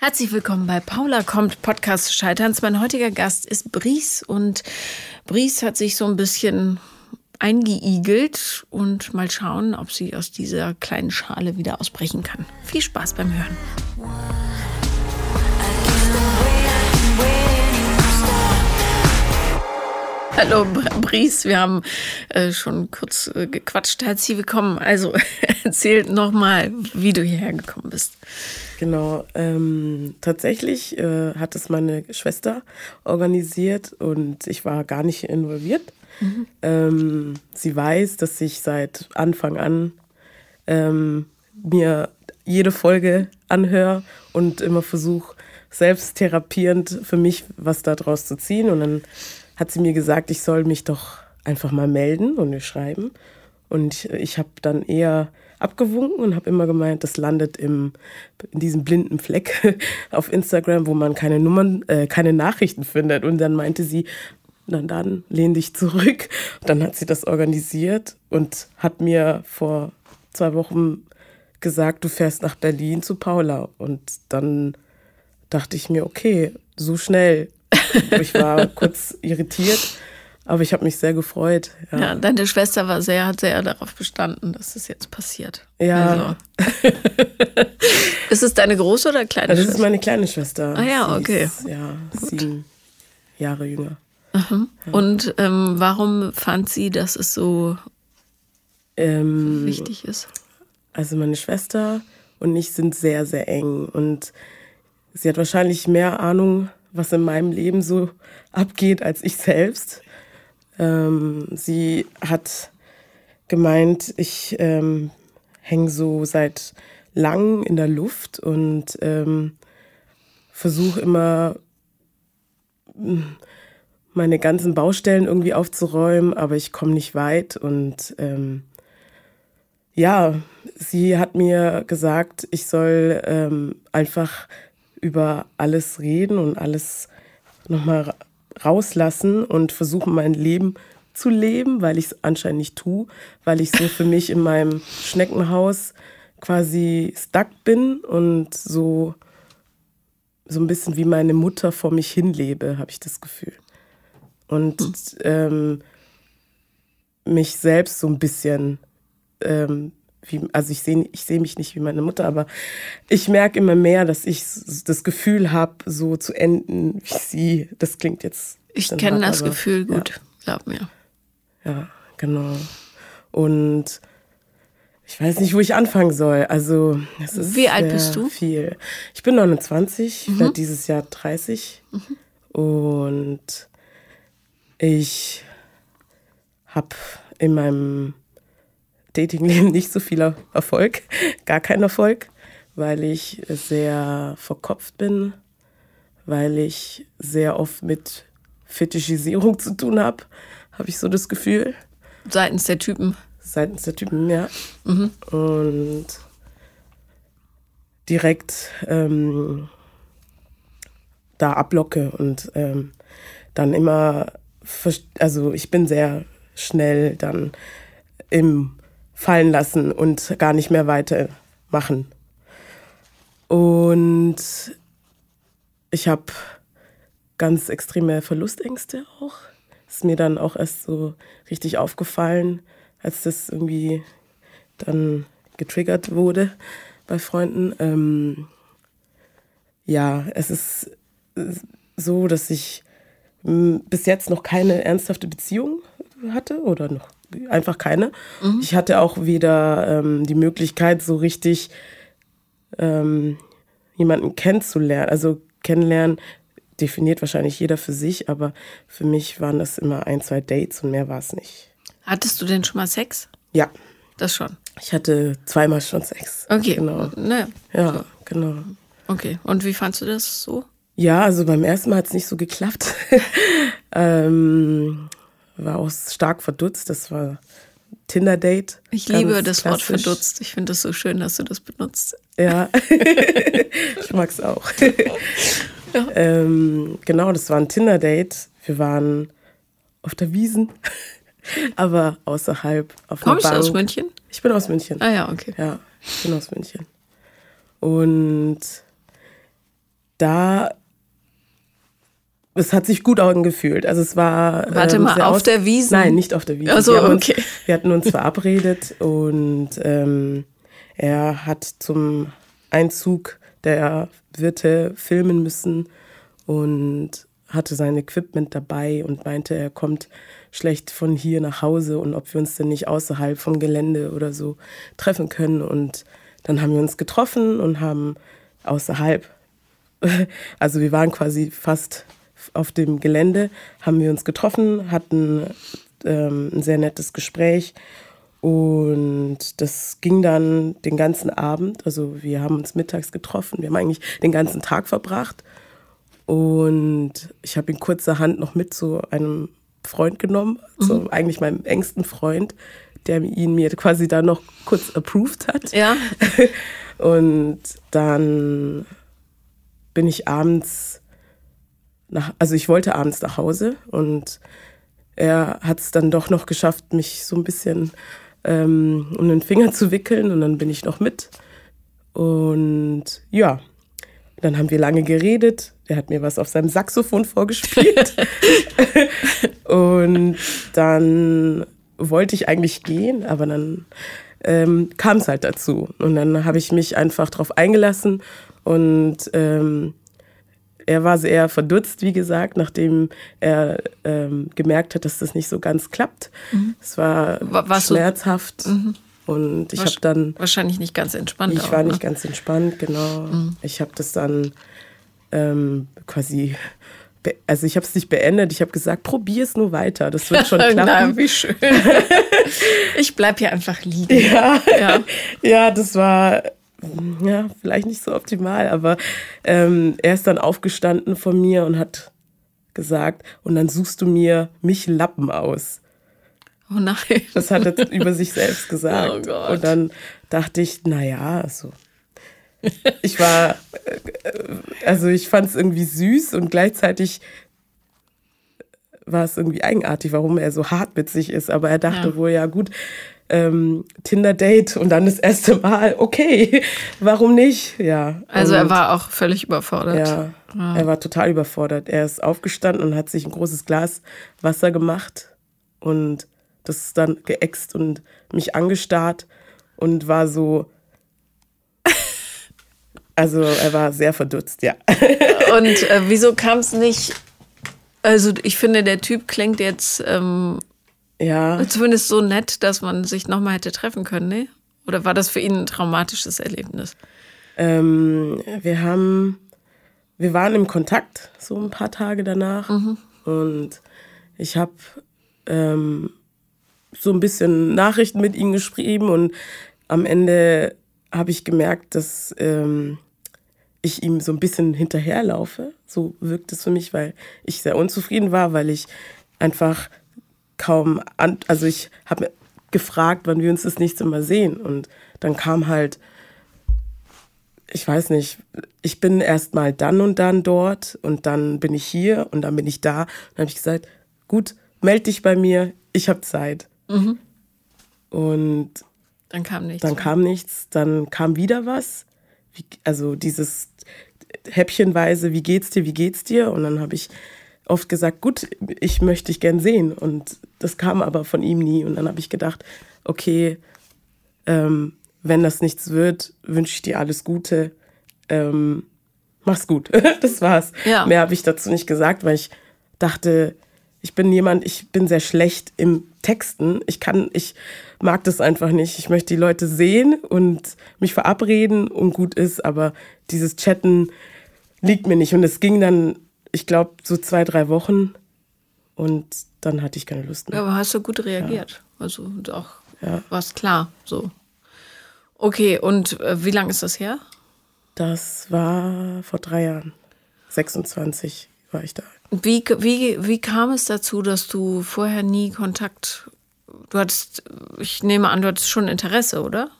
Herzlich willkommen bei Paula kommt Podcast Scheiterns. Mein heutiger Gast ist Bries und Bries hat sich so ein bisschen eingeigelt und mal schauen, ob sie aus dieser kleinen Schale wieder ausbrechen kann. Viel Spaß beim Hören. Hallo Bries, wir haben äh, schon kurz äh, gequatscht. Herzlich willkommen. Also erzähl nochmal, wie du hierher gekommen bist. Genau, ähm, tatsächlich äh, hat es meine Schwester organisiert und ich war gar nicht involviert. Mhm. Ähm, sie weiß, dass ich seit Anfang an ähm, mir jede Folge anhöre und immer versuche, selbst therapierend für mich was daraus zu ziehen. Und dann hat sie mir gesagt, ich soll mich doch einfach mal melden und mir schreiben. Und ich habe dann eher abgewunken und habe immer gemeint, das landet im, in diesem blinden Fleck auf Instagram, wo man keine Nummern, äh, keine Nachrichten findet. Und dann meinte sie, dann, dann lehn dich zurück. Und dann hat sie das organisiert und hat mir vor zwei Wochen gesagt, du fährst nach Berlin zu Paula. Und dann dachte ich mir, okay, so schnell. Ich war kurz irritiert, aber ich habe mich sehr gefreut. Ja. ja. deine Schwester war sehr, hat sehr darauf bestanden, dass das jetzt passiert. Ja. Also. ist es deine große oder kleine also Schwester? Das ist meine kleine Schwester. Ah ja, okay. Ist, ja, Gut. sieben Jahre jünger. Mhm. Ja. Und ähm, warum fand sie, dass es so ähm, wichtig ist? Also meine Schwester und ich sind sehr, sehr eng und sie hat wahrscheinlich mehr Ahnung, was in meinem Leben so abgeht, als ich selbst. Ähm, sie hat gemeint, ich ähm, hänge so seit langem in der Luft und ähm, versuche immer meine ganzen Baustellen irgendwie aufzuräumen, aber ich komme nicht weit. Und ähm, ja, sie hat mir gesagt, ich soll ähm, einfach über alles reden und alles nochmal rauslassen und versuchen, mein Leben zu leben, weil ich es anscheinend nicht tue, weil ich so für mich in meinem Schneckenhaus quasi stuck bin und so, so ein bisschen wie meine Mutter vor mich hinlebe, habe ich das Gefühl und hm. ähm, mich selbst so ein bisschen, ähm, wie, also ich sehe ich seh mich nicht wie meine Mutter, aber ich merke immer mehr, dass ich das Gefühl habe, so zu enden wie sie. Das klingt jetzt. Ich kenne das aber, Gefühl gut, ja. glaub mir. Ja, genau. Und ich weiß nicht, wo ich anfangen soll. Also, es ist Wie alt bist du? Viel. Ich bin 29, mhm. werde dieses Jahr 30. Mhm. Und ich habe in meinem Datingleben nicht so viel Erfolg, gar keinen Erfolg, weil ich sehr verkopft bin, weil ich sehr oft mit Fetischisierung zu tun habe, habe ich so das Gefühl. Seitens der Typen. Seitens der Typen, ja. Mhm. Und direkt ähm, da ablocke und ähm, dann immer also ich bin sehr schnell dann im Fallen lassen und gar nicht mehr weitermachen. Und ich habe ganz extreme Verlustängste auch. Ist mir dann auch erst so richtig aufgefallen, als das irgendwie dann getriggert wurde bei Freunden. Ähm, ja, es ist so, dass ich bis jetzt noch keine ernsthafte Beziehung hatte oder noch einfach keine. Mhm. Ich hatte auch weder ähm, die Möglichkeit, so richtig ähm, jemanden kennenzulernen. Also kennenlernen definiert wahrscheinlich jeder für sich, aber für mich waren das immer ein, zwei Dates und mehr war es nicht. Hattest du denn schon mal Sex? Ja. Das schon? Ich hatte zweimal schon Sex. Okay. Genau. Naja. Ja, so. genau. Okay. Und wie fandst du das so? Ja, also beim ersten Mal hat es nicht so geklappt. ähm, war auch stark verdutzt. Das war Tinder-Date. Ich liebe das klassisch. Wort verdutzt. Ich finde es so schön, dass du das benutzt. Ja, ich mag es auch. ja. ähm, genau, das war ein Tinder-Date. Wir waren auf der Wiesen, aber außerhalb auf Kommst du aus München? Ich bin aus München. Ah ja, okay. Ja, ich bin aus München. Und da es hat sich gut angefühlt. Also es war. Warte ähm, mal, auf der Wiese? Nein, nicht auf der Wiese. Also, wir, okay. uns, wir hatten uns verabredet und ähm, er hat zum Einzug der Wirte filmen müssen und hatte sein Equipment dabei und meinte, er kommt schlecht von hier nach Hause und ob wir uns denn nicht außerhalb vom Gelände oder so treffen können. Und dann haben wir uns getroffen und haben außerhalb, also wir waren quasi fast auf dem Gelände, haben wir uns getroffen, hatten ähm, ein sehr nettes Gespräch und das ging dann den ganzen Abend. Also wir haben uns mittags getroffen, wir haben eigentlich den ganzen Tag verbracht. Und ich habe ihn kurzerhand noch mit zu einem Freund genommen, mhm. so eigentlich meinem engsten Freund, der ihn mir quasi da noch kurz approved hat. Ja. Und dann bin ich abends nach, also ich wollte abends nach Hause und er hat es dann doch noch geschafft, mich so ein bisschen ähm, um den Finger zu wickeln und dann bin ich noch mit. Und ja, dann haben wir lange geredet. Der hat mir was auf seinem Saxophon vorgespielt. und dann wollte ich eigentlich gehen, aber dann ähm, kam es halt dazu. Und dann habe ich mich einfach darauf eingelassen und ähm, er war sehr verdutzt, wie gesagt, nachdem er ähm, gemerkt hat, dass das nicht so ganz klappt. Mhm. Es war Warst schmerzhaft. Mhm. Und ich habe dann. Wahrscheinlich nicht ganz entspannt. Ich auch, war nicht ne? ganz entspannt, genau. Mhm. Ich habe das dann ähm, quasi. Also ich habe es nicht beendet. Ich habe gesagt, probier es nur weiter. Das wird schon klappen. Na, wie schön. ich bleib hier einfach liegen. Ja, ja. ja das war ja, vielleicht nicht so optimal, aber ähm, er ist dann aufgestanden von mir und hat gesagt, und dann suchst du mir mich Lappen aus. Oh nein. Das hat er über sich selbst gesagt. Oh Gott. Und dann dachte ich, naja, also. Ich war, äh, also ich fand es irgendwie süß und gleichzeitig war es irgendwie eigenartig, warum er so hart mit sich ist. Aber er dachte ja. wohl, ja gut, ähm, Tinder-Date und dann das erste Mal, okay, warum nicht? Ja. Also und, er war auch völlig überfordert. Ja, ja, er war total überfordert. Er ist aufgestanden und hat sich ein großes Glas Wasser gemacht und das ist dann geäxt und mich angestarrt und war so. Also er war sehr verdutzt, ja. Und äh, wieso kam es nicht? Also ich finde, der Typ klingt jetzt ähm, ja. Zumindest so nett, dass man sich nochmal hätte treffen können, ne? Oder war das für ihn ein traumatisches Erlebnis? Ähm, wir haben, wir waren im Kontakt so ein paar Tage danach mhm. und ich habe ähm, so ein bisschen Nachrichten mit ihm geschrieben und am Ende habe ich gemerkt, dass ähm, ich ihm so ein bisschen hinterherlaufe. So wirkt es für mich, weil ich sehr unzufrieden war, weil ich einfach kaum an, also ich habe gefragt, wann wir uns das nächste Mal sehen. Und dann kam halt, ich weiß nicht, ich bin erst mal dann und dann dort und dann bin ich hier und dann bin ich da. Dann habe ich gesagt, gut, melde dich bei mir, ich habe Zeit. Mhm. Und dann kam nichts. Dann kam nichts, dann kam wieder was. Wie, also dieses häppchenweise, wie geht's dir, wie geht's dir? Und dann habe ich oft gesagt, gut, ich möchte dich gern sehen. Und das kam aber von ihm nie. Und dann habe ich gedacht, okay, ähm, wenn das nichts wird, wünsche ich dir alles Gute. Ähm, mach's gut. das war's. Ja. Mehr habe ich dazu nicht gesagt, weil ich dachte, ich bin jemand, ich bin sehr schlecht im Texten. Ich kann, ich mag das einfach nicht. Ich möchte die Leute sehen und mich verabreden und gut ist, aber dieses Chatten liegt mir nicht. Und es ging dann ich glaube, so zwei, drei Wochen und dann hatte ich keine Lust mehr. Ja, aber hast du gut reagiert. Ja. Also auch ja. war es klar. So. Okay, und äh, wie lange ist das her? Das war vor drei Jahren. 26 war ich da. Wie, wie, wie kam es dazu, dass du vorher nie Kontakt, du hattest, ich nehme an, du hattest schon Interesse, oder?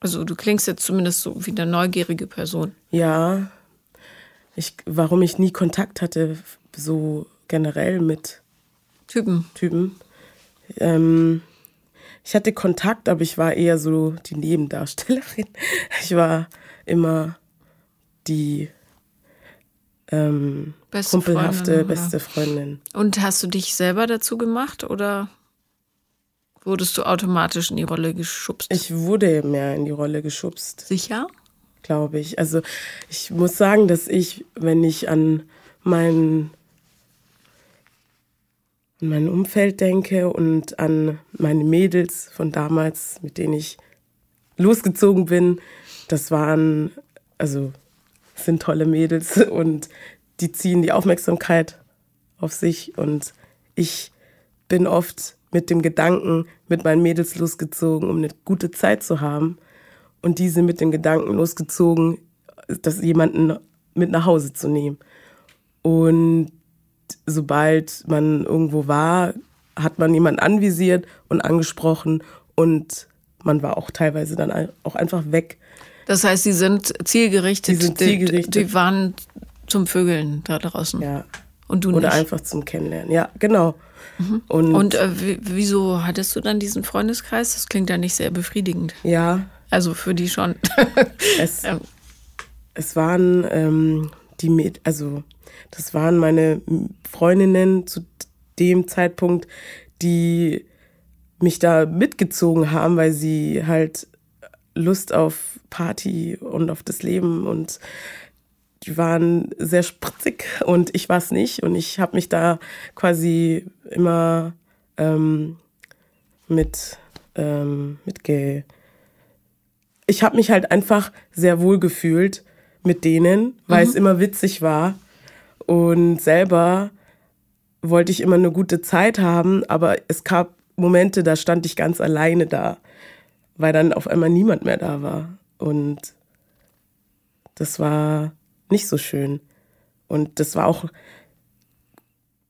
Also du klingst jetzt zumindest so wie eine neugierige Person. Ja, ich, warum ich nie Kontakt hatte, so generell mit Typen. Typen. Ähm, ich hatte Kontakt, aber ich war eher so die Nebendarstellerin. Ich war immer die, ähm, Beste kumpelhafte Freundin, beste Freundin. Und hast du dich selber dazu gemacht oder wurdest du automatisch in die Rolle geschubst? Ich wurde mehr in die Rolle geschubst, Sicher? Glaube ich. Also ich muss sagen, dass ich, wenn ich an mein, an mein Umfeld denke und an meine Mädels von damals, mit denen ich losgezogen bin, das waren, also sind tolle Mädels und die ziehen die Aufmerksamkeit auf sich und ich bin oft mit dem Gedanken mit meinen Mädels losgezogen, um eine gute Zeit zu haben und diese mit dem Gedanken losgezogen, das jemanden mit nach Hause zu nehmen. Und sobald man irgendwo war, hat man jemanden anvisiert und angesprochen und man war auch teilweise dann auch einfach weg. Das heißt, sie sind zielgerichtet. Die sind zielgerichtet. Die, die waren zum Vögeln da draußen. Ja. Und du Oder nicht. einfach zum Kennenlernen. Ja, genau. Und, Und äh, wie- wieso hattest du dann diesen Freundeskreis? Das klingt ja nicht sehr befriedigend. ja, Also für die schon. es, es waren ähm, die Mäd also das waren meine Freundinnen zu dem Zeitpunkt, die mich da mitgezogen haben, weil sie halt Lust auf Party und auf das Leben und die waren sehr spritzig und ich war es nicht und ich habe mich da quasi immer ähm, mit ähm, mitge ich habe mich halt einfach sehr wohl gefühlt mit denen, weil es immer witzig war. Und selber wollte ich immer eine gute Zeit haben, aber es gab Momente, da stand ich ganz alleine da, weil dann auf einmal niemand mehr da war. Und das war nicht so schön. Und das war auch,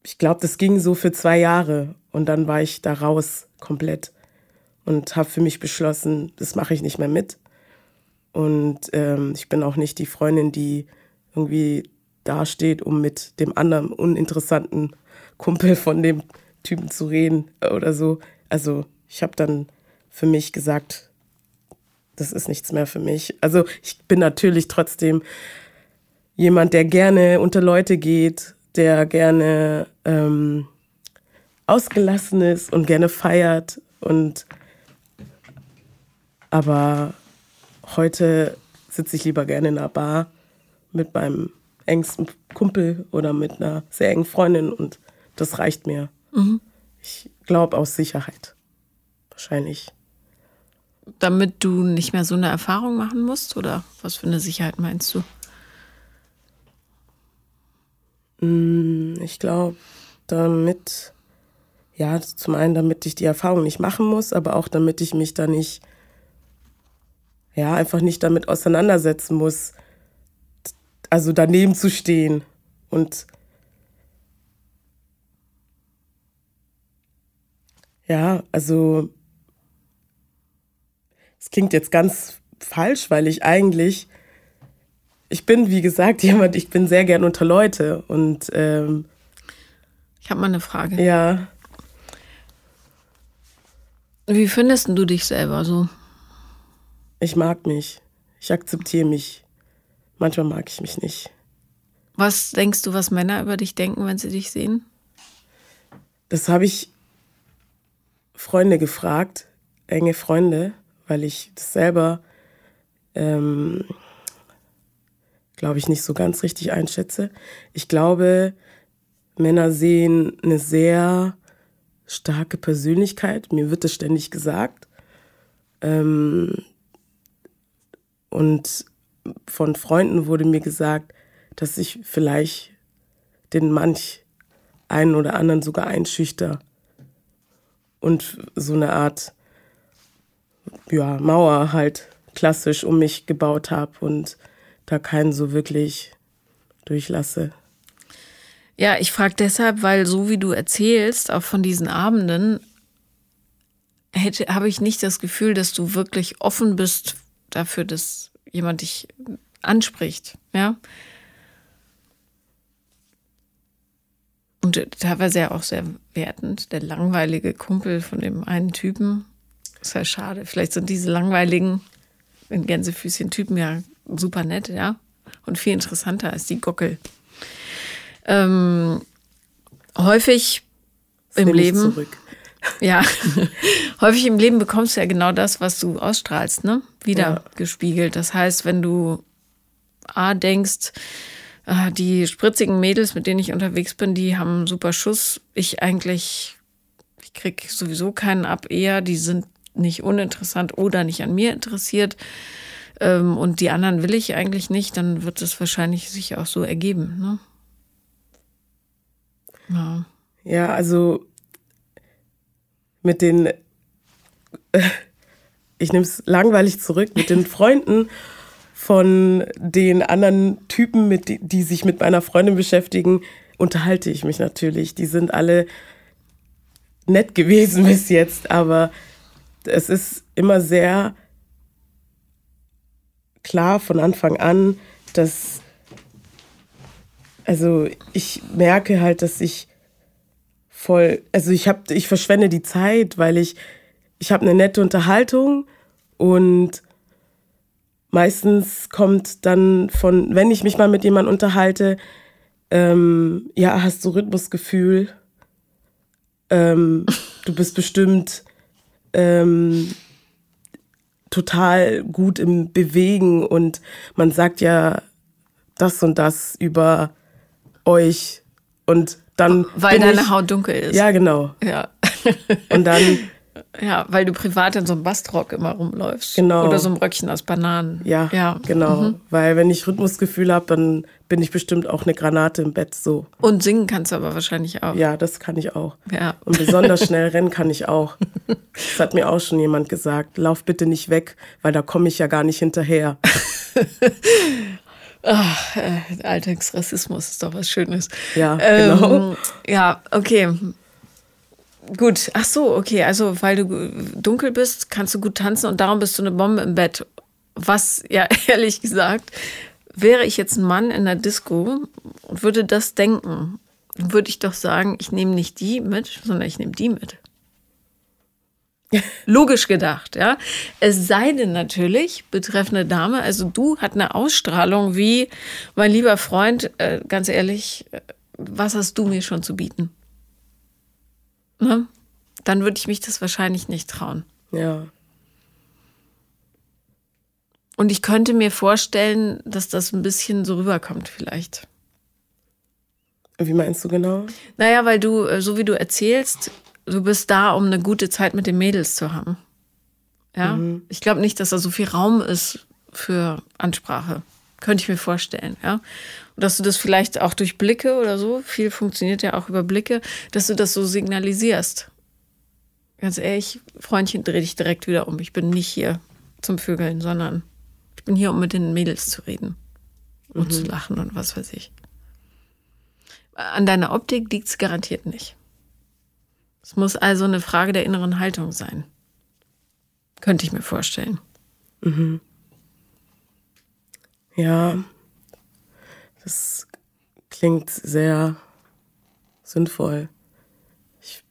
ich glaube, das ging so für zwei Jahre. Und dann war ich da raus komplett und habe für mich beschlossen, das mache ich nicht mehr mit. Und ähm, ich bin auch nicht die Freundin, die irgendwie dasteht, um mit dem anderen uninteressanten Kumpel von dem Typen zu reden oder so. Also ich habe dann für mich gesagt, das ist nichts mehr für mich. Also ich bin natürlich trotzdem jemand, der gerne unter Leute geht, der gerne ähm, ausgelassen ist und gerne feiert und aber heute sitze ich lieber gerne in einer Bar mit meinem engsten Kumpel oder mit einer sehr engen Freundin und das reicht mir. Ich glaube aus Sicherheit. Wahrscheinlich. Damit du nicht mehr so eine Erfahrung machen musst? Oder was für eine Sicherheit meinst du? Ich glaube, damit, ja, zum einen, damit ich die Erfahrung nicht machen muss, aber auch damit ich mich da nicht, ja, einfach nicht damit auseinandersetzen muss, also daneben zu stehen und ja, also es klingt jetzt ganz falsch, weil ich eigentlich, ich bin, wie gesagt, jemand, ich bin sehr gern unter Leute und ähm, Ich habe mal eine Frage. ja, Wie findest du dich selber so? Ich mag mich, ich akzeptiere mich. Manchmal mag ich mich nicht. Was denkst du, was Männer über dich denken, wenn sie dich sehen? Das habe ich Freunde gefragt, enge Freunde, weil ich das selber, ähm, glaube ich, nicht so ganz richtig einschätze. Ich glaube, Männer sehen eine sehr starke Persönlichkeit. Mir wird das ständig gesagt. Ähm, und von Freunden wurde mir gesagt, dass ich vielleicht den manch einen oder anderen sogar einschüchter und so eine Art ja, Mauer halt klassisch um mich gebaut habe und da keinen so wirklich durchlasse. Ja, ich frage deshalb, weil so wie du erzählst, auch von diesen Abenden, habe ich nicht das Gefühl, dass du wirklich offen bist dafür, dass jemand dich anspricht, ja. Und teilweise ja auch sehr wertend. Der langweilige Kumpel von dem einen Typen. Ist ja schade. Vielleicht sind diese langweiligen in Gänsefüßchen Typen ja super nett, ja. Und viel interessanter als die Gockel. Ähm, häufig Das im Leben. Zurück. Ja, häufig im Leben bekommst du ja genau das, was du ausstrahlst, ne? Wieder Ja. gespiegelt. Das heißt, wenn du A denkst, ah, die spritzigen Mädels, mit denen ich unterwegs bin, die haben einen super Schuss. Ich eigentlich, ich krieg sowieso keinen ab, eher, die sind nicht uninteressant oder nicht an mir interessiert. Ähm, und die anderen will ich eigentlich nicht, dann wird es wahrscheinlich sich auch so ergeben, ne? Ja. Ja, also mit den, ich nehme es langweilig zurück, mit den Freunden von den anderen Typen, mit, die, sich mit meiner Freundin beschäftigen, unterhalte ich mich natürlich. Die sind alle nett gewesen bis jetzt, aber es ist immer sehr klar von Anfang an, dass, also ich merke halt, dass ich voll, also ich habe, ich verschwende die Zeit, weil ich, ich habe eine nette Unterhaltung und meistens kommt dann von, wenn ich mich mal mit jemandem unterhalte, ähm, ja, hast du Rhythmusgefühl, ähm, du bist bestimmt ähm, total gut im Bewegen und man sagt ja das und das über euch und dann Weil deine ich, Haut dunkel ist. ja genau Ja. und dann ja, weil du privat in so einem Bastrock immer rumläufst. Genau. Oder so einem Röckchen aus Bananen. ja, ja. genau weil wenn ich Rhythmusgefühl habe dann bin ich bestimmt auch eine Granate im Bett so Und singen kannst du aber wahrscheinlich auch. ja das kann ich auch Ja. und besonders schnell rennen kann ich auch das hat mir auch schon jemand gesagt lauf bitte nicht weg weil da komme ich ja gar nicht hinterher Ach, äh, Alltagsrassismus ist doch was Schönes. Ja, ähm, genau. Ja, okay. Gut. Ach so, okay. Also, weil du dunkel bist, kannst du gut tanzen und darum bist du eine Bombe im Bett. Was, ja, ehrlich gesagt, wäre ich jetzt ein Mann in der Disco und würde das denken, würde ich doch sagen, ich nehme nicht die mit, sondern ich nehme die mit. Logisch gedacht, ja. Es sei denn natürlich, betreffende Dame, also du hat eine Ausstrahlung wie, mein lieber Freund, äh, ganz ehrlich, äh, was hast du mir schon zu bieten? Ne? Dann würde ich mich das wahrscheinlich nicht trauen. ja Und ich könnte mir vorstellen, dass das ein bisschen so rüberkommt vielleicht. wie meinst du genau Naja, weil du, äh, so wie du erzählst, du bist da, um eine gute Zeit mit den Mädels zu haben. Ja, ich glaube nicht, dass da so viel Raum ist für Ansprache. Könnte ich mir vorstellen, ja. Und dass du das vielleicht auch durch Blicke oder so, viel funktioniert ja auch über Blicke, dass du das so signalisierst. Ganz ehrlich, Freundchen, dreh dich direkt wieder um. Ich bin nicht hier zum Vögeln, sondern ich bin hier, um mit den Mädels zu reden und zu lachen und was weiß ich. An deiner Optik liegt es garantiert nicht. Es muss also eine Frage der inneren Haltung sein. Könnte ich mir vorstellen. Ja, das klingt sehr sinnvoll. Ich,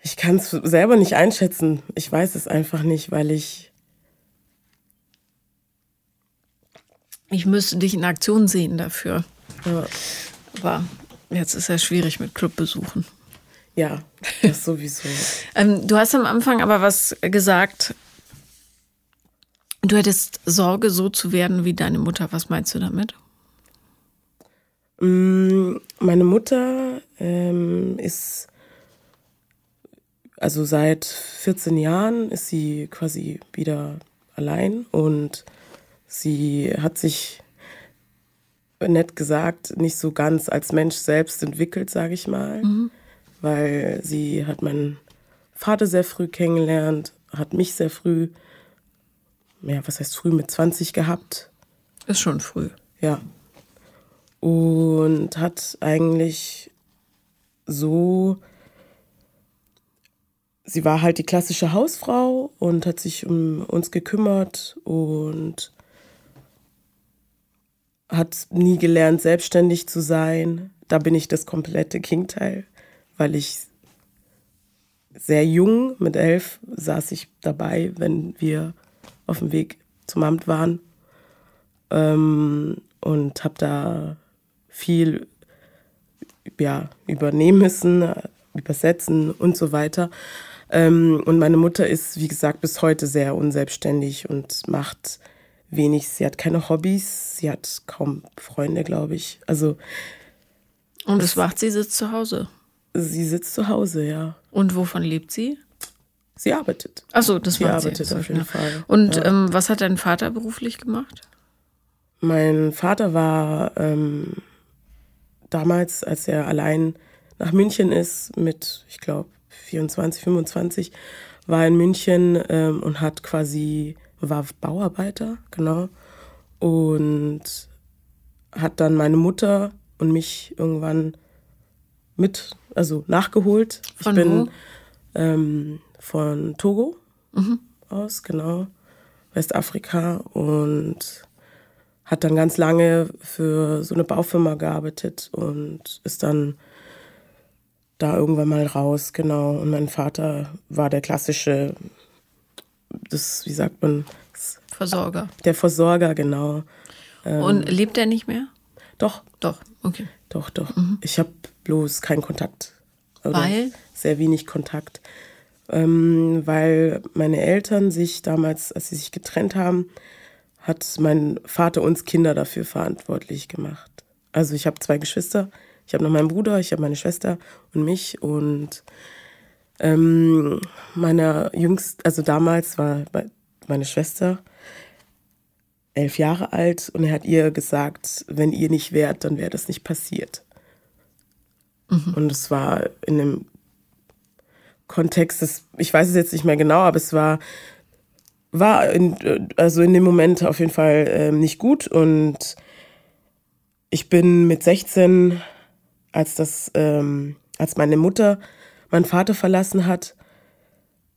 ich kann es selber nicht einschätzen. Ich weiß es einfach nicht, weil ich, Ich müsste dich in Aktion sehen dafür. ja, Aber jetzt ist ja schwierig mit Clubbesuchen. ja das sowieso. Ähm, du hast am Anfang aber was gesagt. Du hättest Sorge, so zu werden wie deine Mutter. Was meinst du damit? Mm, Meine Mutter ähm, ist, also seit 14 Jahren ist sie quasi wieder allein und sie hat sich, nett gesagt, nicht so ganz als Mensch selbst entwickelt, sage ich mal, weil sie hat meinen Vater sehr früh kennengelernt, hat mich sehr früh, ja, was heißt früh, mit 20 gehabt. Ist schon früh. Ja. Und hat eigentlich so. Sie war halt die klassische Hausfrau und hat sich um uns gekümmert und hat nie gelernt, selbstständig zu sein. Da bin ich das komplette Gegenteil, weil ich sehr jung, mit elf, saß ich dabei, wenn wir auf dem Weg zum Amt waren ähm, und habe da viel ja, übernehmen müssen, übersetzen und so weiter. Ähm, und meine Mutter ist, wie gesagt, bis heute sehr unselbstständig und macht wenig. Sie hat keine Hobbys, sie hat kaum Freunde, glaube ich. Also. Und was macht sie? Sitzt zu Hause? Sie sitzt zu Hause, ja. Und wovon lebt sie? Sie arbeitet. Achso, das sie macht arbeitet sie. auf jeden Fall. Und ja. ähm, was hat dein Vater beruflich gemacht? Mein Vater war ähm, damals, als er allein nach München ist, mit, ich glaube, 24, 25, war in München ähm, und hat quasi, war Bauarbeiter, genau. Und hat dann meine Mutter und mich irgendwann mit, also nachgeholt. Von ich bin? Ähm, von Togo Mhm. aus, genau, Westafrika und hat dann ganz lange für so eine Baufirma gearbeitet und ist dann da irgendwann mal raus, genau. Und mein Vater war der klassische, das, wie sagt man, das- Versorger. der Versorger, genau. Und lebt er nicht mehr? Doch, Doch, okay. doch, doch. Ich habe bloß keinen Kontakt. Oder Weil? Sehr wenig Kontakt. Ähm, weil meine Eltern sich damals, als sie sich getrennt haben, hat mein Vater uns Kinder dafür verantwortlich gemacht. Also ich habe zwei Geschwister. Ich habe noch meinen Bruder, ich habe meine Schwester und mich. Und ähm, meiner jüngst, also damals war meine Schwester elf Jahre alt und er hat ihr gesagt, wenn ihr nicht wärt, dann wäre das nicht passiert. Und es war in dem Kontext, des, ich weiß es jetzt nicht mehr genau, aber es war, war in, also in dem Moment auf jeden Fall ähm, nicht gut. Und ich bin mit 16, als das, ähm, als meine Mutter meinen Vater verlassen hat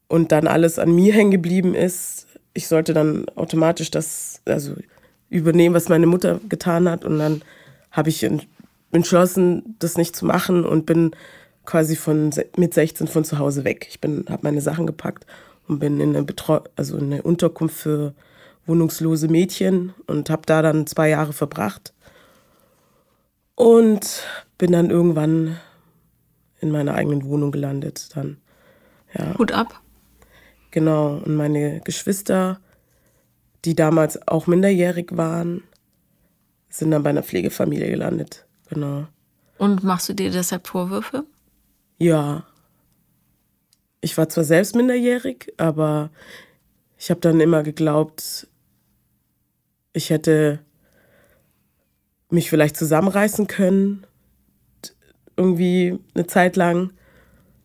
und dann alles an mir hängen geblieben ist, ich sollte dann automatisch das, also übernehmen, was meine Mutter getan hat. Und dann habe ich en- entschlossen, das nicht zu machen und bin quasi von mit 16 von zu Hause weg. Ich bin, habe meine Sachen gepackt und bin in eine Betreu also in eine Unterkunft für wohnungslose Mädchen und habe da dann zwei Jahre verbracht und bin dann irgendwann in meiner eigenen Wohnung gelandet. Dann ja. Hut ab. Genau, und meine Geschwister, die damals auch minderjährig waren, sind dann bei einer Pflegefamilie gelandet. Genau. Und machst du dir deshalb Vorwürfe? Ja. Ich war zwar selbst minderjährig, aber ich habe dann immer geglaubt, ich hätte mich vielleicht zusammenreißen können, irgendwie eine Zeit lang.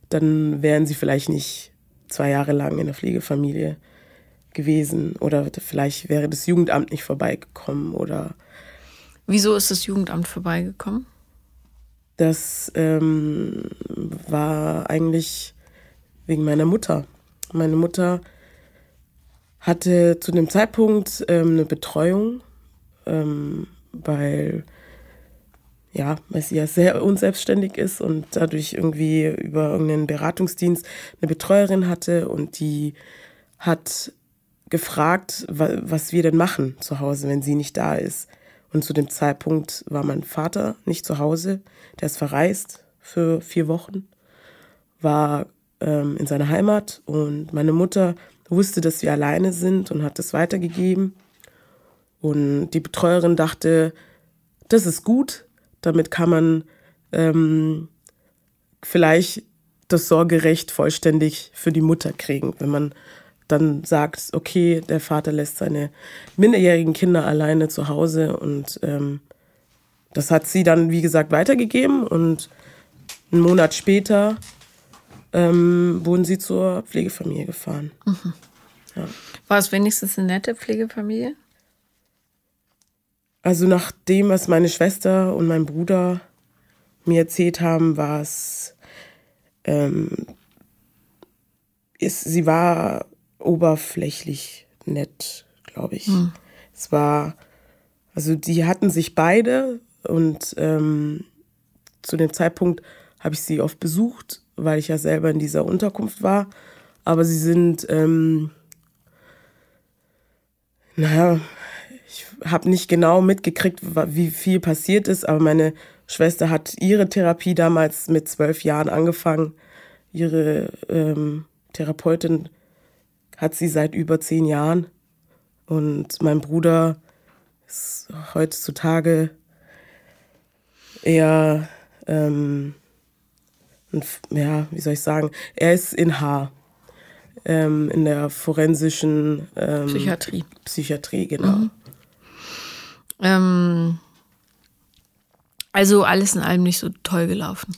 Dann wären sie vielleicht nicht zwei Jahre lang in der Pflegefamilie gewesen oder vielleicht wäre das Jugendamt nicht vorbeigekommen oder Wieso ist das Jugendamt vorbeigekommen? Das ähm, war eigentlich wegen meiner Mutter. Meine Mutter hatte zu dem Zeitpunkt ähm, eine Betreuung, ähm, weil, ja, weil sie ja sehr unselbstständig ist und dadurch irgendwie über irgendeinen Beratungsdienst eine Betreuerin hatte und die hat gefragt, wa was wir denn machen zu Hause, wenn sie nicht da ist. Und zu dem Zeitpunkt war mein Vater nicht zu Hause. Der ist verreist für vier Wochen, war ähm, in seiner Heimat und meine Mutter wusste, dass wir alleine sind und hat das weitergegeben. Und die Betreuerin dachte, das ist gut, damit kann man ähm, vielleicht das Sorgerecht vollständig für die Mutter kriegen, wenn man dann sagt, okay, der Vater lässt seine minderjährigen Kinder alleine zu Hause und ähm, das hat sie dann, wie gesagt, weitergegeben und einen Monat später ähm, wurden sie zur Pflegefamilie gefahren. War es wenigstens eine nette Pflegefamilie? Also nach dem, was meine Schwester und mein Bruder mir erzählt haben, war es, ähm, ist, sie war oberflächlich nett, glaube ich. Es war, also die hatten sich beide und ähm, zu dem Zeitpunkt habe ich sie oft besucht, weil ich ja selber in dieser Unterkunft war. Aber sie sind, ähm, naja, ich habe nicht genau mitgekriegt, wie viel passiert ist, aber meine Schwester hat ihre Therapie damals mit zwölf Jahren angefangen. Ihre ähm, Therapeutin hat sie seit über zehn Jahren. Und mein Bruder ist heutzutage eher, ähm, ja, wie soll ich sagen, er ist in H. Ähm, in der forensischen ähm, Psychiatrie. Psychiatrie, genau. Mhm. Ähm, also alles in allem nicht so toll gelaufen.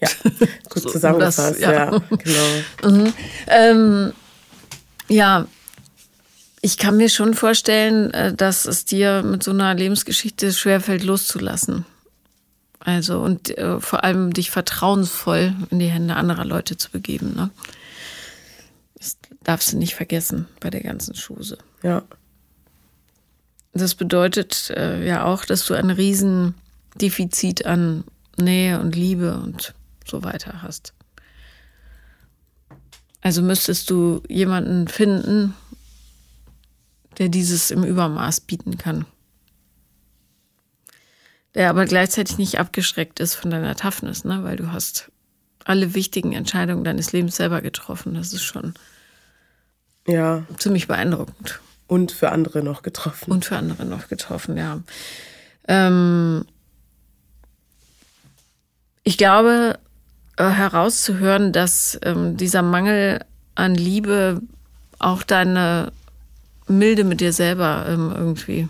Ja, gut so, zusammengefasst, ja. ja. genau. Mhm. Ähm, ja, ich kann mir schon vorstellen, äh, dass es dir mit so einer Lebensgeschichte schwerfällt, loszulassen. Also und äh, vor allem dich vertrauensvoll in die Hände anderer Leute zu begeben. Ne? Das darfst du nicht vergessen bei der ganzen Schuse. Ja. Das bedeutet äh, ja auch, dass du ein Riesendefizit an Nähe und Liebe und so weiter hast. Also müsstest du jemanden finden, der dieses im Übermaß bieten kann. Der aber gleichzeitig nicht abgeschreckt ist von deiner Toughness, ne? weil du hast alle wichtigen Entscheidungen deines Lebens selber getroffen. Das ist schon ja. ziemlich beeindruckend. Und für andere noch getroffen. Und für andere noch getroffen, ja. Ähm ich glaube, äh, herauszuhören, dass ähm, dieser Mangel an Liebe auch deine Milde mit dir selber ähm, irgendwie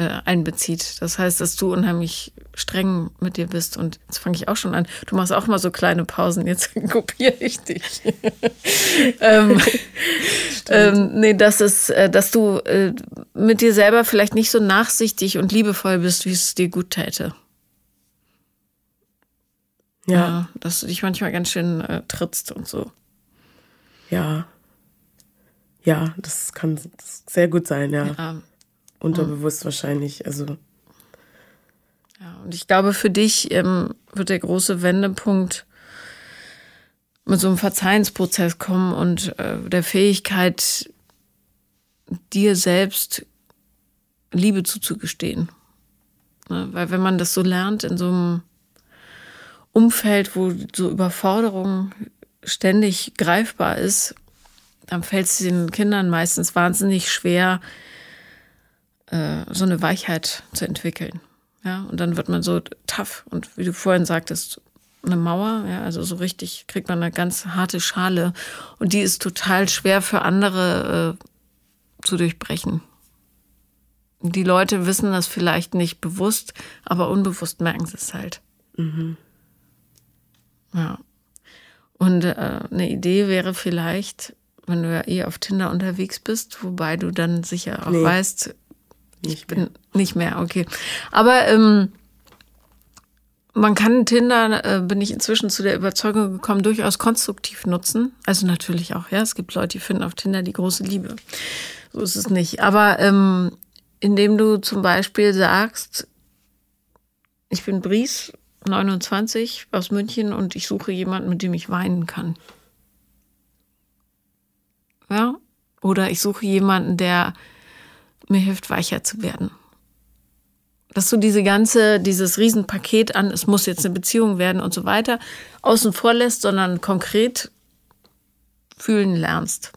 äh, einbezieht. Das heißt, dass du unheimlich streng mit dir bist. Und jetzt fange ich auch schon an. Du machst auch mal so kleine Pausen. Jetzt kopiere ich dich. ähm, ähm, nee, das ist, äh, dass du äh, mit dir selber vielleicht nicht so nachsichtig und liebevoll bist, wie es dir gut täte. Ja. ja dass du dich manchmal ganz schön äh, trittst und so. Ja. Ja, das kann sehr gut sein, ja. ja. Unterbewusst wahrscheinlich. Also. Ja, und ich glaube, für dich ähm, wird der große Wendepunkt mit so einem Verzeihensprozess kommen und äh, der Fähigkeit, dir selbst Liebe zuzugestehen. Ne? Weil wenn man das so lernt in so einem Umfeld, wo so Überforderung ständig greifbar ist, dann fällt es den Kindern meistens wahnsinnig schwer, äh, so eine Weichheit zu entwickeln. Ja, und dann wird man so tough und wie du vorhin sagtest, eine Mauer, ja, also so richtig kriegt man eine ganz harte Schale und die ist total schwer für andere äh, zu durchbrechen. Die Leute wissen das vielleicht nicht bewusst, aber unbewusst merken sie es halt. Mhm. Ja. Und äh, eine Idee wäre vielleicht, wenn du ja eh auf Tinder unterwegs bist, wobei du dann sicher auch nee, weißt, ich bin mehr. nicht mehr, okay. Aber ähm, man kann Tinder, äh, bin ich inzwischen zu der Überzeugung gekommen, durchaus konstruktiv nutzen. Also natürlich auch, ja, es gibt Leute, die finden auf Tinder die große Liebe. So ist es nicht. Aber ähm, indem du zum Beispiel sagst, ich bin Bries, 29 aus München und ich suche jemanden, mit dem ich weinen kann. Ja? Oder ich suche jemanden, der mir hilft, weicher zu werden. Dass du diese ganze, dieses Riesenpaket an, es muss jetzt eine Beziehung werden und so weiter, außen vor lässt, sondern konkret fühlen lernst.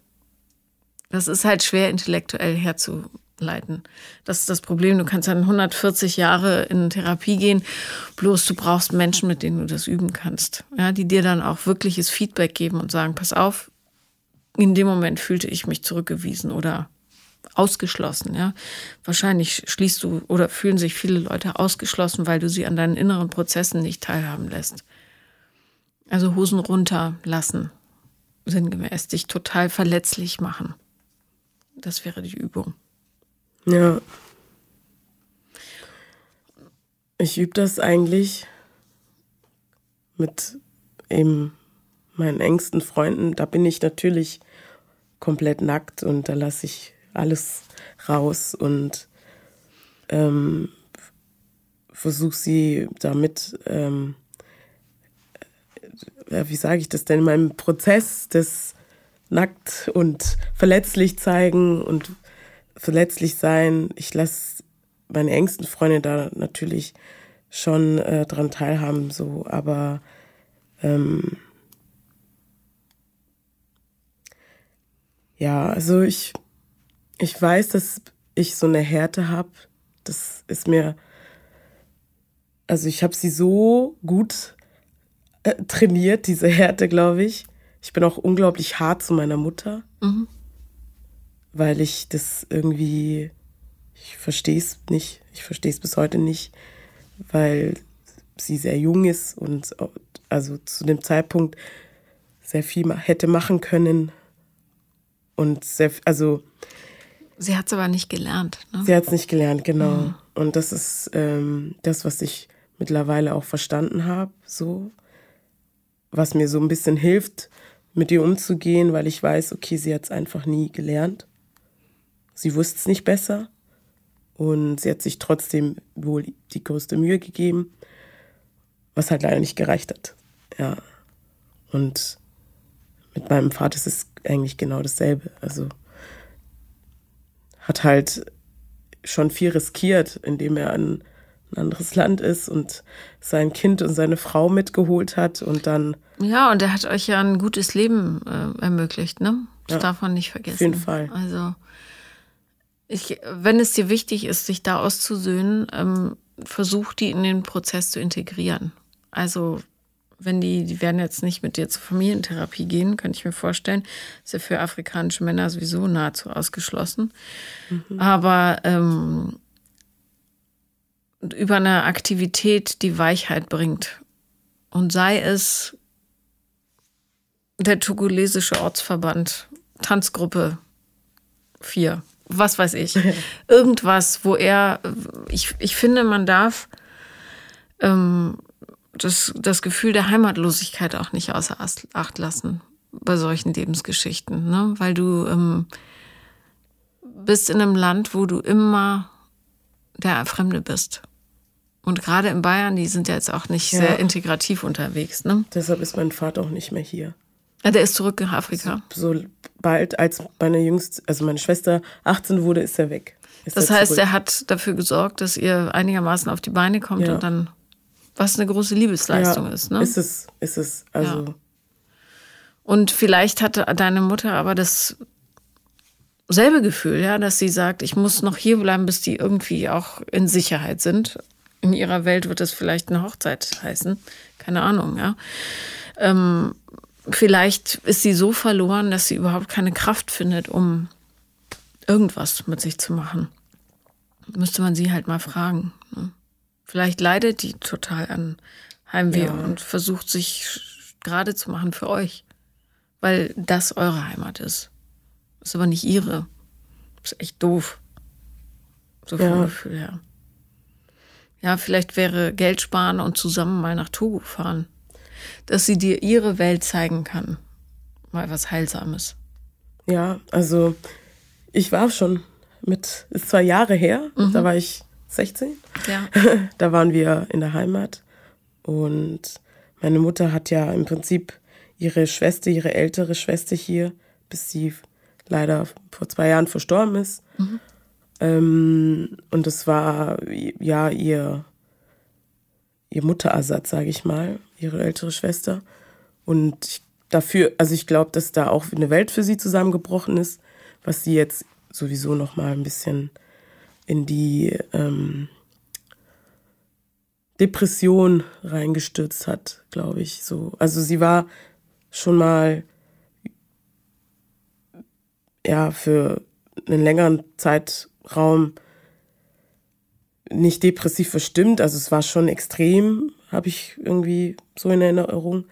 Das ist halt schwer intellektuell herzuleiten. Das ist das Problem. Du kannst dann 140 Jahre in Therapie gehen, bloß du brauchst Menschen, mit denen du das üben kannst. Ja, die dir dann auch wirkliches Feedback geben und sagen, pass auf, in dem Moment fühlte ich mich zurückgewiesen oder ausgeschlossen. Ja? Wahrscheinlich schließt du oder fühlen sich viele Leute ausgeschlossen, weil du sie an deinen inneren Prozessen nicht teilhaben lässt. Also Hosen runterlassen, sinngemäß, dich total verletzlich machen. Das wäre die Übung. Ja. Ich übe das eigentlich mit eben meinen engsten Freunden. Da bin ich natürlich komplett nackt und da lasse ich alles raus und ähm, versuche sie damit, ähm, äh, wie sage ich das denn, in meinem Prozess des nackt und verletzlich zeigen und verletzlich sein. Ich lasse meine engsten Freunde da natürlich schon äh, dran teilhaben, so, aber ähm, ja, also ich, ich weiß, dass ich so eine Härte habe. Das ist mir, also ich habe sie so gut äh, trainiert, diese Härte, glaube ich. Ich bin auch unglaublich hart zu meiner Mutter, mhm. weil ich das irgendwie, ich verstehe es nicht, ich verstehe es bis heute nicht, weil sie sehr jung ist und also zu dem Zeitpunkt sehr viel hätte machen können und sehr, also Sie hat es aber nicht gelernt. Ne? Sie hat es nicht gelernt, genau. Mhm. Und das ist ähm, das, was ich mittlerweile auch verstanden habe, so, was mir so ein bisschen hilft, mit ihr umzugehen, weil ich weiß, okay, sie hat es einfach nie gelernt. Sie wusste es nicht besser und sie hat sich trotzdem wohl die größte Mühe gegeben, was halt leider nicht gereicht hat. Ja. Und mit meinem Vater ist es eigentlich genau dasselbe. Also hat halt schon viel riskiert, indem er an ein anderes Land ist und sein Kind und seine Frau mitgeholt hat und dann. Ja, und er hat euch ja ein gutes Leben äh, ermöglicht, ne? Das ja, darf man nicht vergessen. Auf jeden Fall. Also, ich, wenn es dir wichtig ist, sich da auszusöhnen, ähm, versuch die in den Prozess zu integrieren. Also wenn die, die werden jetzt nicht mit dir zur Familientherapie gehen, könnte ich mir vorstellen. Ist ja für afrikanische Männer sowieso nahezu ausgeschlossen. Mhm. Aber ähm, über eine Aktivität, die Weichheit bringt. Und sei es der togolesische Ortsverband, Tanzgruppe 4, was weiß ich. Irgendwas, wo er, ich, ich finde, man darf ähm, das, das Gefühl der Heimatlosigkeit auch nicht außer Acht lassen bei solchen Lebensgeschichten, ne? weil du ähm, bist in einem Land, wo du immer der Fremde bist. Und gerade in Bayern, die sind ja jetzt auch nicht ja. sehr integrativ unterwegs. Ne? Deshalb ist mein Vater auch nicht mehr hier. Ja, der ist zurück nach Afrika. So, so bald, als meine jüngste, also meine Schwester 18 wurde, ist er weg. Ist das heißt, zurück. er hat dafür gesorgt, dass ihr einigermaßen auf die Beine kommt ja. und dann was eine große Liebesleistung ja, ist, ne? Ist es, ist es. Also. Ja. Und vielleicht hatte deine Mutter aber das selbe Gefühl, ja, dass sie sagt, ich muss noch hier bleiben, bis die irgendwie auch in Sicherheit sind. In ihrer Welt wird das vielleicht eine Hochzeit heißen. Keine Ahnung, ja. Ähm, vielleicht ist sie so verloren, dass sie überhaupt keine Kraft findet, um irgendwas mit sich zu machen. Müsste man sie halt mal fragen. Ne? Vielleicht leidet die total an Heimweh ja. und versucht sich gerade zu machen für euch, weil das eure Heimat ist. Ist aber nicht ihre. Ist echt doof. So vom ja. Gefühl her. Ja, vielleicht wäre Geld sparen und zusammen mal nach Togo fahren. Dass sie dir ihre Welt zeigen kann. Mal was Heilsames. Ja, also ich war schon mit, ist zwei Jahre her, mhm. da war ich 16. Ja. Da waren wir in der Heimat und meine Mutter hat ja im Prinzip ihre Schwester, ihre ältere Schwester hier, bis sie leider vor zwei Jahren verstorben ist. Mhm. Ähm, und das war ja ihr, ihr Mutterersatz, sage ich mal, ihre ältere Schwester. Und dafür, also ich glaube, dass da auch eine Welt für sie zusammengebrochen ist, was sie jetzt sowieso noch mal ein bisschen in die ähm, Depression reingestürzt hat, glaube ich. So, also sie war schon mal ja für einen längeren Zeitraum nicht depressiv verstimmt. Also es war schon extrem, habe ich irgendwie so in Erinnerung.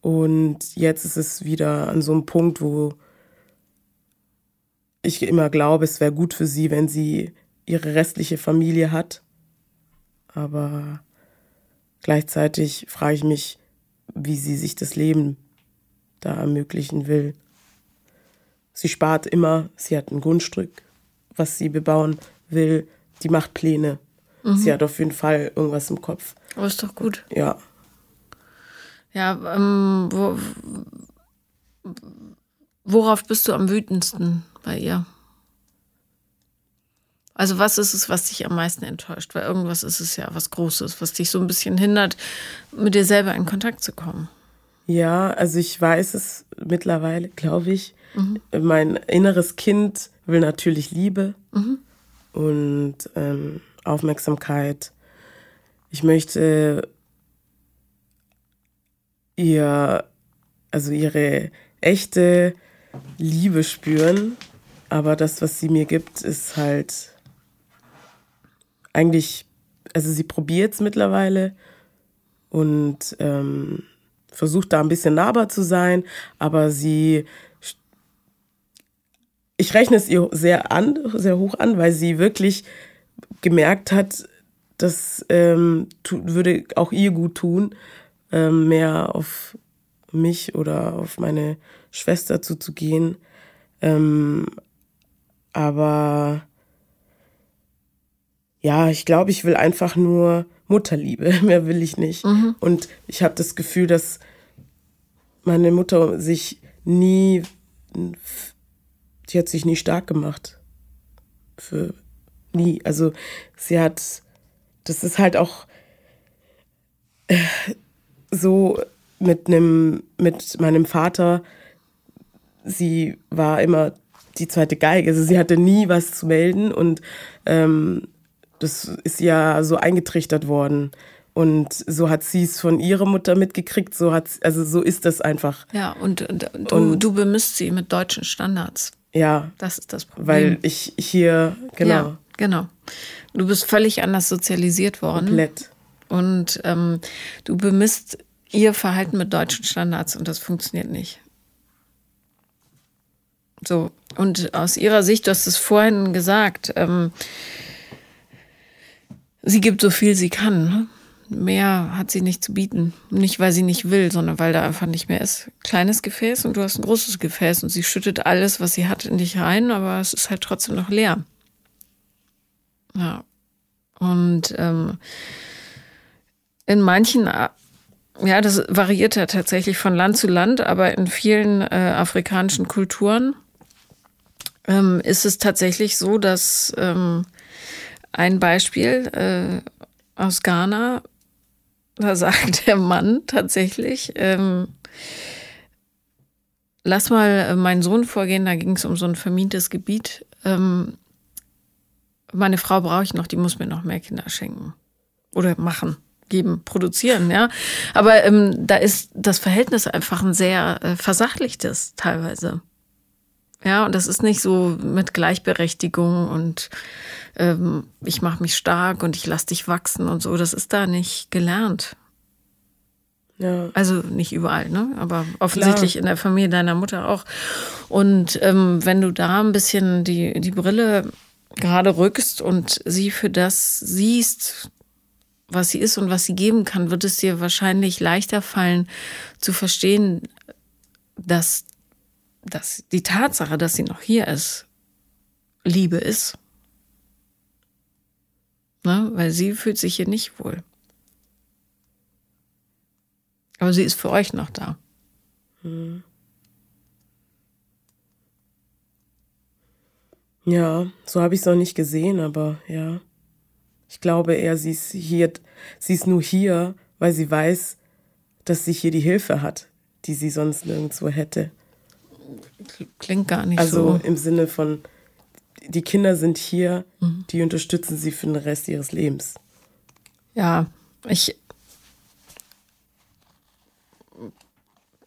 Und jetzt ist es wieder an so einem Punkt, wo ich immer glaube, es wäre gut für sie, wenn sie ihre restliche Familie hat. Aber gleichzeitig frage ich mich, wie sie sich das Leben da ermöglichen will. Sie spart immer, sie hat ein Grundstück, was sie bebauen will, die macht Pläne. Mhm. Sie hat auf jeden Fall irgendwas im Kopf. Aber ist doch gut. Ja. Ja, ähm, wo, worauf bist du am wütendsten bei ihr? Also was ist es, was dich am meisten enttäuscht? Weil irgendwas ist es ja was Großes, was dich so ein bisschen hindert, mit dir selber in Kontakt zu kommen. Ja, also ich weiß es mittlerweile, glaube ich. Mhm. Mein inneres Kind will natürlich Liebe mhm. und ähm, Aufmerksamkeit. Ich möchte ihr, also ihre echte Liebe spüren, aber das, was sie mir gibt, ist halt eigentlich, also sie probiert es mittlerweile und ähm, versucht da ein bisschen nahbar zu sein, aber sie, ich rechne es ihr sehr an, sehr hoch an, weil sie wirklich gemerkt hat, das ähm, würde auch ihr gut tun, ähm, mehr auf mich oder auf meine Schwester zuzugehen. Ähm, aber ja, ich glaube, ich will einfach nur Mutterliebe. Mehr will ich nicht. Mhm. Und ich habe das Gefühl, dass meine Mutter sich nie, die hat sich nie stark gemacht. Für nie. Also sie hat, das ist halt auch äh, so mit einem, mit meinem Vater. Sie war immer die zweite Geige. Also sie hatte nie was zu melden und ähm, das ist ja so eingetrichtert worden. Und so hat sie es von ihrer Mutter mitgekriegt, so hat also so ist das einfach. Ja, und, und du, und, du bemisst sie mit deutschen Standards. Ja. Das ist das Problem. Weil ich hier, genau. Ja, genau. Du bist völlig anders sozialisiert worden. Komplett. Und ähm, du bemisst ihr Verhalten mit deutschen Standards und das funktioniert nicht. So, und aus ihrer Sicht, du hast es vorhin gesagt, ähm, sie gibt so viel sie kann. Ne? Mehr hat sie nicht zu bieten. Nicht, weil sie nicht will, sondern weil da einfach nicht mehr ist. Kleines Gefäß und du hast ein großes Gefäß und sie schüttet alles, was sie hat, in dich rein, aber es ist halt trotzdem noch leer. Ja. Und ähm, in manchen, ja, das variiert ja tatsächlich von Land zu Land, aber in vielen äh, afrikanischen Kulturen ähm, ist es tatsächlich so, dass ähm, ein Beispiel äh, aus Ghana, da sagt der Mann tatsächlich, ähm, lass mal äh, meinen Sohn vorgehen, da ging es um so ein vermintes Gebiet. Ähm, meine Frau brauche ich noch, die muss mir noch mehr Kinder schenken. Oder machen, geben, produzieren, ja. Aber ähm, da ist das Verhältnis einfach ein sehr äh, versachlichtes teilweise. Ja, und das ist nicht so mit Gleichberechtigung und ähm, ich mache mich stark und ich lass dich wachsen und so. Das ist da nicht gelernt. Ja. Also nicht überall, ne? Aber offensichtlich Klar. in der Familie deiner Mutter auch. Und ähm, wenn du da ein bisschen die, die Brille gerade rückst und sie für das siehst, was sie ist und was sie geben kann, wird es dir wahrscheinlich leichter fallen zu verstehen, dass, dass die Tatsache, dass sie noch hier ist, Liebe ist. Ne? Weil sie fühlt sich hier nicht wohl. Aber sie ist für euch noch da. Hm. Ja, so habe ich es noch nicht gesehen, aber ja. Ich glaube eher, sie ist hier, sie ist nur hier, weil sie weiß, dass sie hier die Hilfe hat, die sie sonst nirgendwo hätte. Klingt gar nicht also so. Also im Sinne von, die Kinder sind hier, mhm. die unterstützen sie für den Rest ihres Lebens. Ja, ich.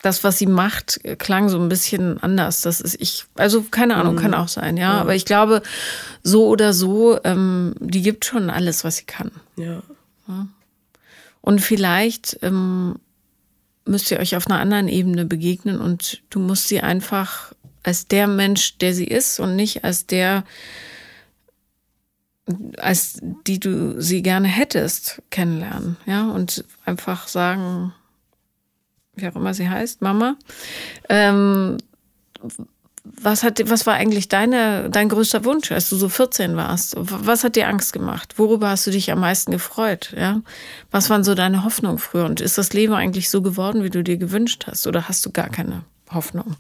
Das, was sie macht, klang so ein bisschen anders. Das ist ich, also keine Ahnung, mhm. kann auch sein, ja. ja. Aber ich glaube, so oder so, ähm, die gibt schon alles, was sie kann. Ja. ja. Und vielleicht ähm, müsst ihr euch auf einer anderen Ebene begegnen und du musst sie einfach als der Mensch, der sie ist und nicht als der, als die du sie gerne hättest, kennenlernen. Ja, und einfach sagen, wie auch immer sie heißt, Mama, ähm, was hat, was war eigentlich deine, dein größter Wunsch, als du so 14 warst? Was hat dir Angst gemacht? Worüber hast du dich am meisten gefreut? Ja? Was waren so deine Hoffnungen früher? Und ist das Leben eigentlich so geworden, wie du dir gewünscht hast? Oder hast du gar keine Hoffnung?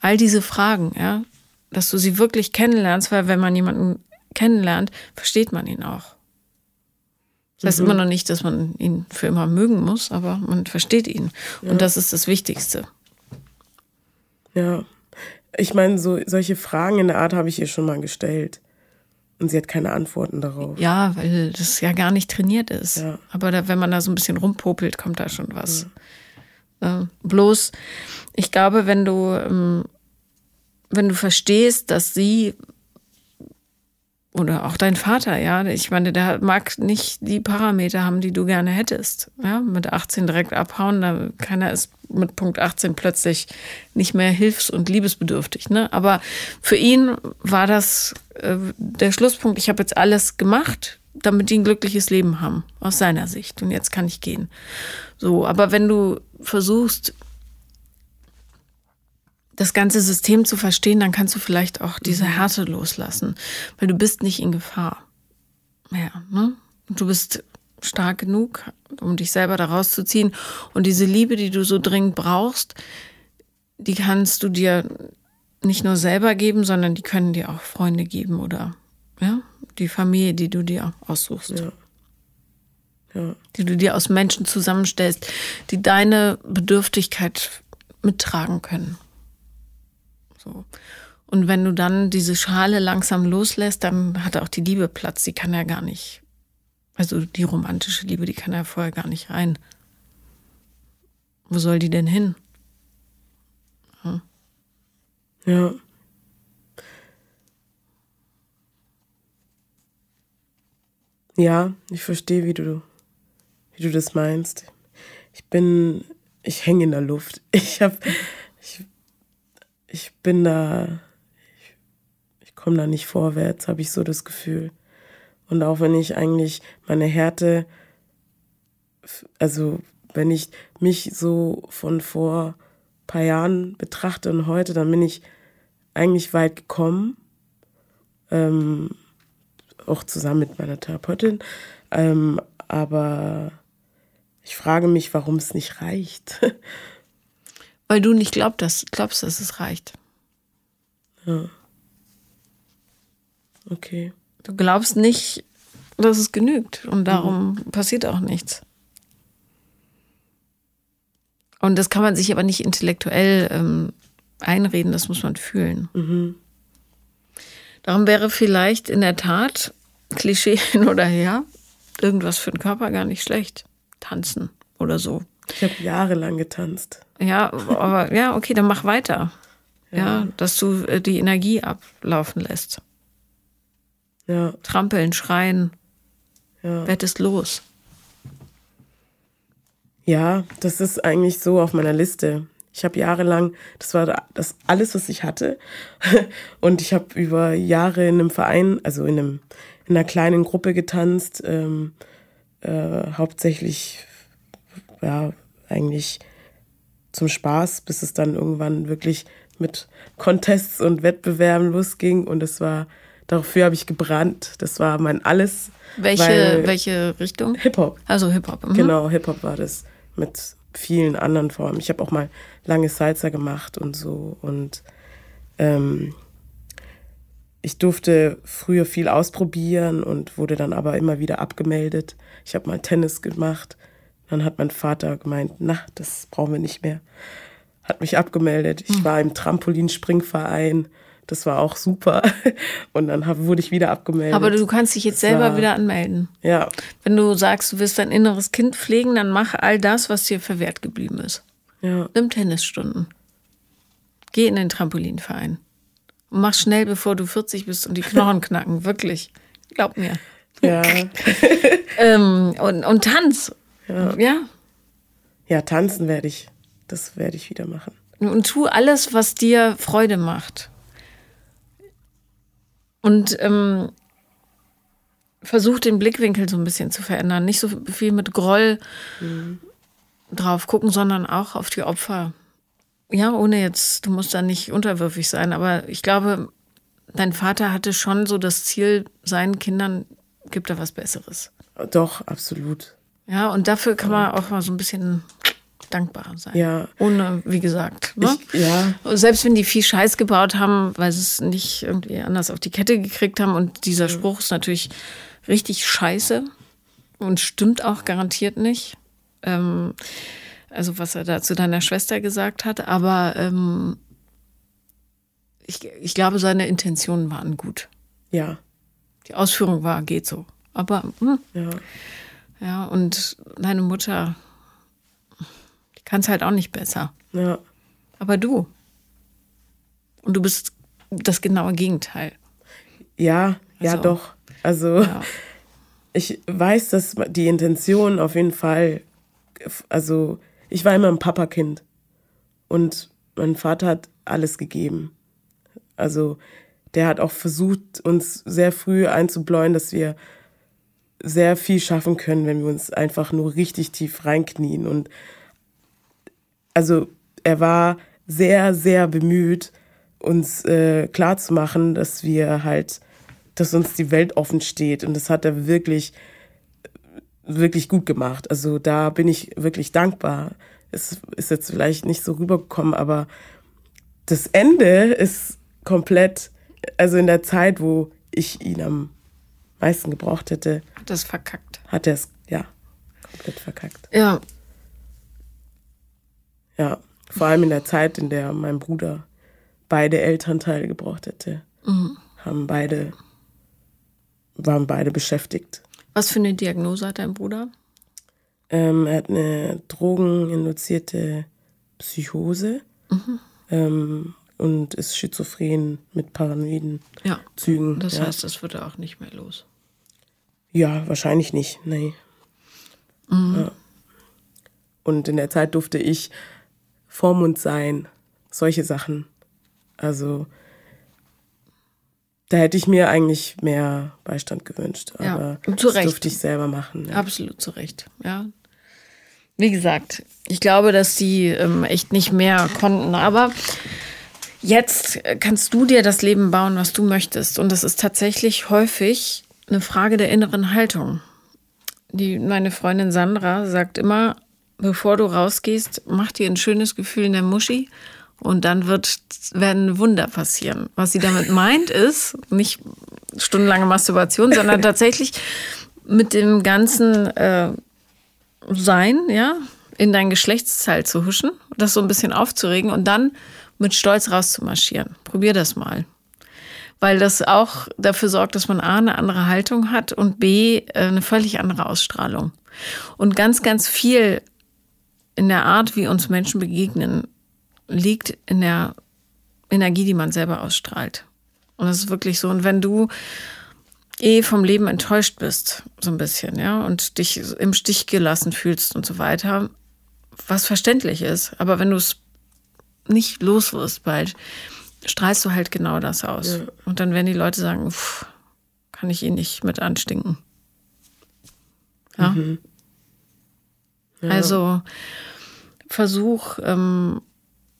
All diese Fragen, ja, dass du sie wirklich kennenlernst, weil wenn man jemanden kennenlernt, versteht man ihn auch. Das heißt mhm. immer noch nicht, dass man ihn für immer mögen muss, aber man versteht ihn. Ja. Und das ist das Wichtigste. Ja. Ich meine, so, solche Fragen in der Art habe ich ihr schon mal gestellt. Und sie hat keine Antworten darauf. Ja, weil das ja gar nicht trainiert ist. Ja. Aber da, wenn man da so ein bisschen rumpopelt, kommt da schon was. Ja. Äh, bloß, ich glaube, wenn du, ähm, wenn du verstehst, dass sie oder auch dein Vater, ja, ich meine, der mag nicht die Parameter haben, die du gerne hättest. Ja, mit 18 direkt abhauen, da keiner ist mit Punkt 18 plötzlich nicht mehr hilfs- und liebesbedürftig. Ne? Aber für ihn war das äh, der Schlusspunkt, ich habe jetzt alles gemacht, damit die ein glückliches Leben haben, aus seiner Sicht. Und jetzt kann ich gehen. So, aber wenn du versuchst, das ganze System zu verstehen, dann kannst du vielleicht auch diese mhm. Härte loslassen, weil du bist nicht in Gefahr. Ja, ne? Du bist stark genug, um dich selber da rauszuziehen. Und diese Liebe, die du so dringend brauchst, die kannst du dir nicht nur selber geben, sondern die können dir auch Freunde geben oder ja, die Familie, die du dir aussuchst. Ja. Ja. Die du dir aus Menschen zusammenstellst, die deine Bedürftigkeit mittragen können. So. Und wenn du dann diese Schale langsam loslässt, dann hat auch die Liebe Platz. Die kann ja gar nicht, also die romantische Liebe, die kann ja vorher gar nicht rein. Wo soll die denn hin? Ja. ja. Ja, ich verstehe, wie du, wie du das meinst. Ich bin, ich hänge in der Luft. Ich habe ich bin da, ich, ich komme da nicht vorwärts, habe ich so das Gefühl. Und auch wenn ich eigentlich meine Härte, also wenn ich mich so von vor paar Jahren betrachte und heute, dann bin ich eigentlich weit gekommen. Ähm, auch zusammen mit meiner Therapeutin. Ähm, aber ich frage mich, warum es nicht reicht. Weil du nicht glaub, dass, glaubst, dass es reicht. Ja. Okay. Du glaubst nicht, dass es genügt und darum mhm. passiert auch nichts. Und das kann man sich aber nicht intellektuell ähm, einreden, das muss man fühlen. Mhm. Darum wäre vielleicht in der Tat, Klischee hin oder her, irgendwas für den Körper gar nicht schlecht. Tanzen oder so. Ich habe jahrelang getanzt. Ja, aber ja, okay, dann mach weiter. Ja, ja dass du äh, die Energie ablaufen lässt. Ja. Trampeln, schreien. Ja. Wettest los. Ja, das ist eigentlich so auf meiner Liste. Ich habe jahrelang, das war das alles, was ich hatte. Und ich habe über Jahre in einem Verein, also in, einem, in einer kleinen Gruppe getanzt, ähm, äh, hauptsächlich ja, eigentlich zum Spaß, bis es dann irgendwann wirklich mit Contests und Wettbewerben losging. Und es war, dafür habe ich gebrannt. Das war mein Alles. Welche, welche Richtung? Hip-Hop. Also Hip-Hop. Mhm. Genau, Hip-Hop war das mit vielen anderen Formen. Ich habe auch mal lange Salsa gemacht und so. Und ähm, ich durfte früher viel ausprobieren und wurde dann aber immer wieder abgemeldet. Ich habe mal Tennis gemacht dann hat mein Vater gemeint, na, das brauchen wir nicht mehr. Hat mich abgemeldet. Ich war im Trampolinspringverein. Das war auch super. Und dann hab, wurde ich wieder abgemeldet. Aber du kannst dich jetzt das selber war, wieder anmelden. Ja. Wenn du sagst, du willst dein inneres Kind pflegen, dann mach all das, was dir verwehrt geblieben ist. Ja. Nimm Tennisstunden. Geh in den Trampolinverein. Und mach schnell, bevor du 40 bist und die Knochen knacken. Wirklich. Glaub mir. Ja. ähm, und, und tanz. Ja. ja. Ja, tanzen werde ich. Das werde ich wieder machen. Und tu alles, was dir Freude macht. Und ähm, versuch den Blickwinkel so ein bisschen zu verändern. Nicht so viel mit Groll mhm. drauf gucken, sondern auch auf die Opfer. Ja, ohne jetzt, du musst da nicht unterwürfig sein, aber ich glaube, dein Vater hatte schon so das Ziel, seinen Kindern gibt er was Besseres. Doch, absolut. Ja, und dafür kann man auch mal so ein bisschen dankbar sein. Ja. Ohne, wie gesagt. Ne? Ich, ja. Selbst wenn die viel Scheiß gebaut haben, weil sie es nicht irgendwie anders auf die Kette gekriegt haben. Und dieser Spruch ist natürlich richtig scheiße und stimmt auch garantiert nicht. Ähm, also was er da zu deiner Schwester gesagt hat. Aber ähm, ich, ich glaube, seine Intentionen waren gut. Ja. Die Ausführung war, geht so. Aber hm, Ja. Ja, und deine Mutter, die kann es halt auch nicht besser. Ja. Aber du. Und du bist das genaue Gegenteil. Ja, ja, Also, doch. Also Ja. ich weiß, dass die Intention auf jeden Fall, also ich war immer ein Papakind und mein Vater hat alles gegeben. Also der hat auch versucht, uns sehr früh einzubläuen, dass wir sehr viel schaffen können, wenn wir uns einfach nur richtig tief reinknien. Und also er war sehr, sehr bemüht, uns äh, klarzumachen, dass wir halt, dass uns die Welt offen steht. Und das hat er wirklich, wirklich gut gemacht. Also da bin ich wirklich dankbar. Es ist jetzt vielleicht nicht so rübergekommen, aber das Ende ist komplett, also in der Zeit, wo ich ihn am meisten gebraucht hätte, Hat das verkackt. hat er es, ja, komplett verkackt. Ja, Ja, vor allem in der Zeit, in der mein Bruder beide Elternteile gebraucht hätte, haben beide, waren beide beschäftigt. was für eine Diagnose hat dein Bruder? Ähm, er hat eine drogeninduzierte Psychose ähm, und ist schizophren mit paranoiden Ja. Zügen. Das ja. heißt, das wird er auch nicht mehr los. ja, wahrscheinlich nicht, nee. Ja. Und in der Zeit durfte ich Vormund sein, solche Sachen. Also da hätte ich mir eigentlich mehr Beistand gewünscht, Ja, aber zu das Recht. durfte ich selber machen. Ja. Absolut zu Recht, ja. Wie gesagt, ich glaube, dass die ähm, echt nicht mehr konnten. Aber jetzt kannst du dir das Leben bauen, was du möchtest. Und das ist tatsächlich häufig eine Frage der inneren Haltung. Die, meine Freundin Sandra sagt immer, bevor du rausgehst, mach dir ein schönes Gefühl in der Muschi und dann wird, werden Wunder passieren. Was sie damit meint ist, nicht stundenlange Masturbation, sondern tatsächlich mit dem ganzen äh, Sein, ja, in dein Geschlechtsteil zu huschen, das so ein bisschen aufzuregen und dann mit Stolz rauszumarschieren. Probier das mal. Weil das auch dafür sorgt, dass man A, eine andere Haltung hat und B, äh, eine völlig andere Ausstrahlung. Und ganz, ganz viel in der Art, wie uns Menschen begegnen, liegt in der Energie, die man selber ausstrahlt. Und das ist wirklich so. Und wenn du eh vom Leben enttäuscht bist, so ein bisschen, ja, und dich im Stich gelassen fühlst und so weiter, was verständlich ist, aber wenn du es nicht los wirst bald, strahlst du halt genau das aus. Und dann werden die Leute sagen, pff, kann ich ihn nicht mit anstinken. Ja. Also versuch ähm,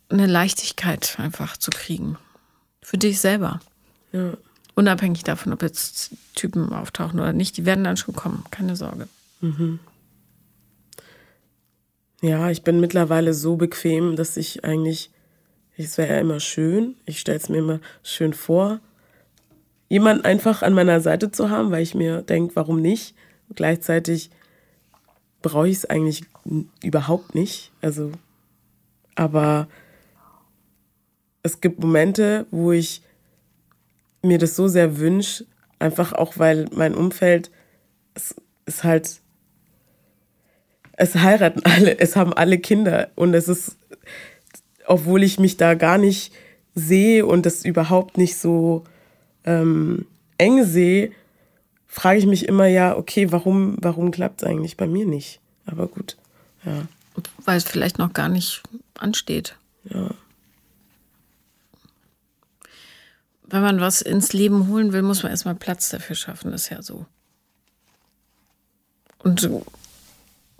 eine Leichtigkeit einfach zu kriegen. Für dich selber. Ja. Unabhängig davon, ob jetzt Typen auftauchen oder nicht, die werden dann schon kommen, keine Sorge. Ja, ich bin mittlerweile so bequem, dass ich eigentlich, es wäre ja immer schön, ich stelle es mir immer schön vor, jemanden einfach an meiner Seite zu haben, weil ich mir denke, warum nicht? Gleichzeitig brauche ich es eigentlich überhaupt nicht. Also, aber es gibt Momente, wo ich mir das so sehr wünsche, einfach auch weil mein Umfeld es ist halt es heiraten alle, es haben alle Kinder und es ist, obwohl ich mich da gar nicht sehe und das überhaupt nicht so ähm, eng sehe, frage ich mich immer ja, okay, warum, warum klappt es eigentlich bei mir nicht? Aber gut, ja, Weil es vielleicht noch gar nicht ansteht. ja, Wenn man was ins Leben holen will, muss man erstmal Platz dafür schaffen, ist ja so. Und so,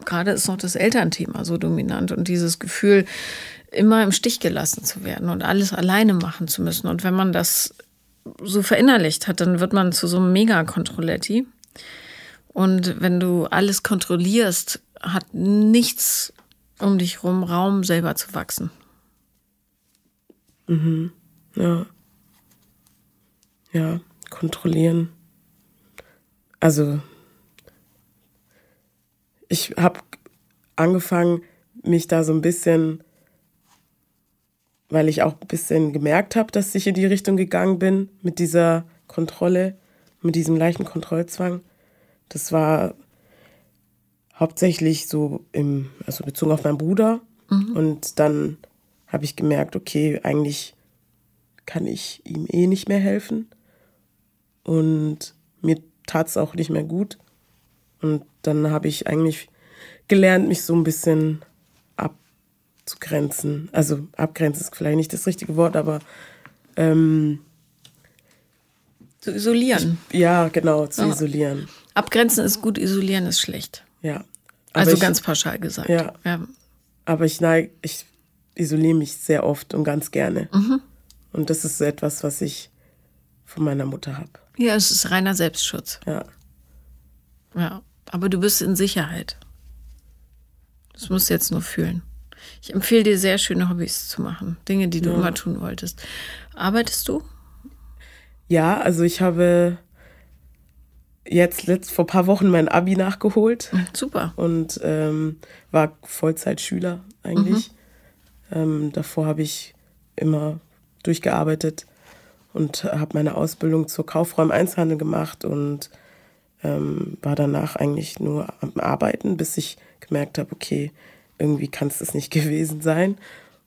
gerade ist noch das Elternthema so dominant und dieses Gefühl, immer im Stich gelassen zu werden und alles alleine machen zu müssen. Und wenn man das so verinnerlicht hat, dann wird man zu so einem Mega-Kontrolletti. Und wenn du alles kontrollierst, hat nichts um dich rum Raum selber zu wachsen. Mhm. Ja. Ja, kontrollieren. Also, ich habe angefangen, mich da so ein bisschen, weil ich auch ein bisschen gemerkt habe, dass ich in die Richtung gegangen bin mit dieser Kontrolle, mit diesem leichten Kontrollzwang. Das war hauptsächlich so im, also bezogen auf meinen Bruder. Mhm. Und dann habe ich gemerkt, okay, eigentlich kann ich ihm eh nicht mehr helfen. Und mir tat es auch nicht mehr gut. Und dann habe ich eigentlich gelernt, mich so ein bisschen abzugrenzen. Also abgrenzen ist vielleicht nicht das richtige Wort, aber ähm, zu isolieren. Ich, ja, genau, zu ja. isolieren. Abgrenzen ist gut, isolieren ist schlecht. Ja. also ich, ganz pauschal gesagt. Ja. ja. Aber ich neige, ich isoliere mich sehr oft und ganz gerne. Mhm. Und das ist etwas, was ich von meiner Mutter habe. Ja, es ist reiner Selbstschutz. Ja. Ja, aber du bist in Sicherheit. Das musst du jetzt nur fühlen. Ich empfehle dir sehr schöne Hobbys zu machen. Dinge, die du ja. immer tun wolltest. Arbeitest du? Ja, also ich habe jetzt letzt, vor ein paar Wochen mein Abi nachgeholt. Super. Und ähm, war Vollzeitschüler eigentlich. Mhm. Ähm, davor habe ich immer durchgearbeitet und habe meine Ausbildung zur Kauffrau im Einzelhandel gemacht und ähm, war danach eigentlich nur am Arbeiten, bis ich gemerkt habe, okay, irgendwie kann es das nicht gewesen sein.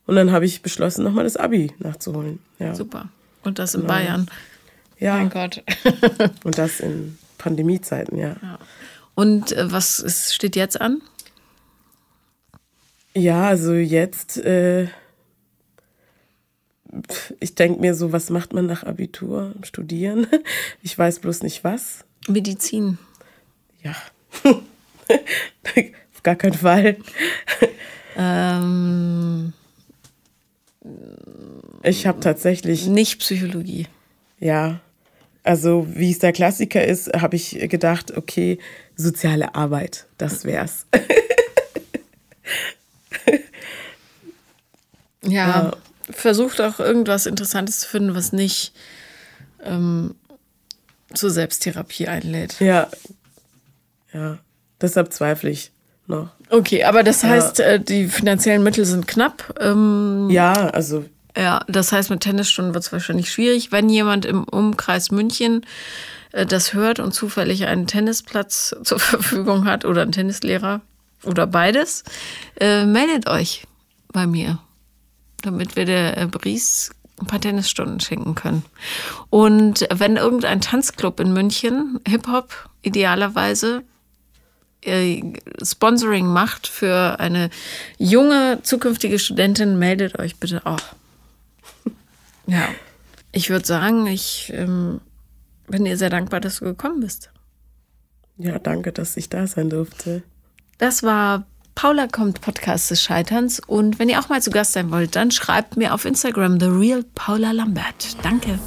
Und dann habe ich beschlossen, nochmal das Abi nachzuholen. Ja. Super. Und das in genau. Bayern. Ja. Mein Gott. und das in Pandemiezeiten, ja. ja. Und äh, was ist, steht jetzt an? Ja, also jetzt, äh, ich denke mir so, was macht man nach Abitur? Studieren? Ich weiß bloß nicht was. Medizin. Ja. Gar keinen Fall. Ähm, ich habe tatsächlich. Nicht Psychologie. Ja. Also, wie es der Klassiker ist, habe ich gedacht, okay, soziale Arbeit, das wär's. ja, ja, versuch doch irgendwas Interessantes zu finden, was nicht ähm, zur Selbsttherapie einlädt. Ja. Ja. Deshalb zweifle ich noch. Okay, aber das heißt, ja. Äh, die finanziellen Mittel sind knapp. Ähm, ja, also. Ja, das heißt, mit Tennisstunden wird es wahrscheinlich schwierig. Wenn jemand im Umkreis München äh, das hört und zufällig einen Tennisplatz zur Verfügung hat oder einen Tennislehrer oder beides, äh, meldet euch bei mir, damit wir der äh, Bries ein paar Tennisstunden schenken können. Und wenn irgendein Tanzclub in München, Hip-Hop idealerweise, Sponsoring macht für eine junge zukünftige Studentin, meldet euch bitte auch. Ja, ich würde sagen, ich ähm, bin dir sehr dankbar, dass du gekommen bist. Ja, danke, dass ich da sein durfte. Das war Paula kommt Podcast des Scheiterns und wenn ihr auch mal zu Gast sein wollt, dann schreibt mir auf Instagram The Real Paula Lambert. Danke.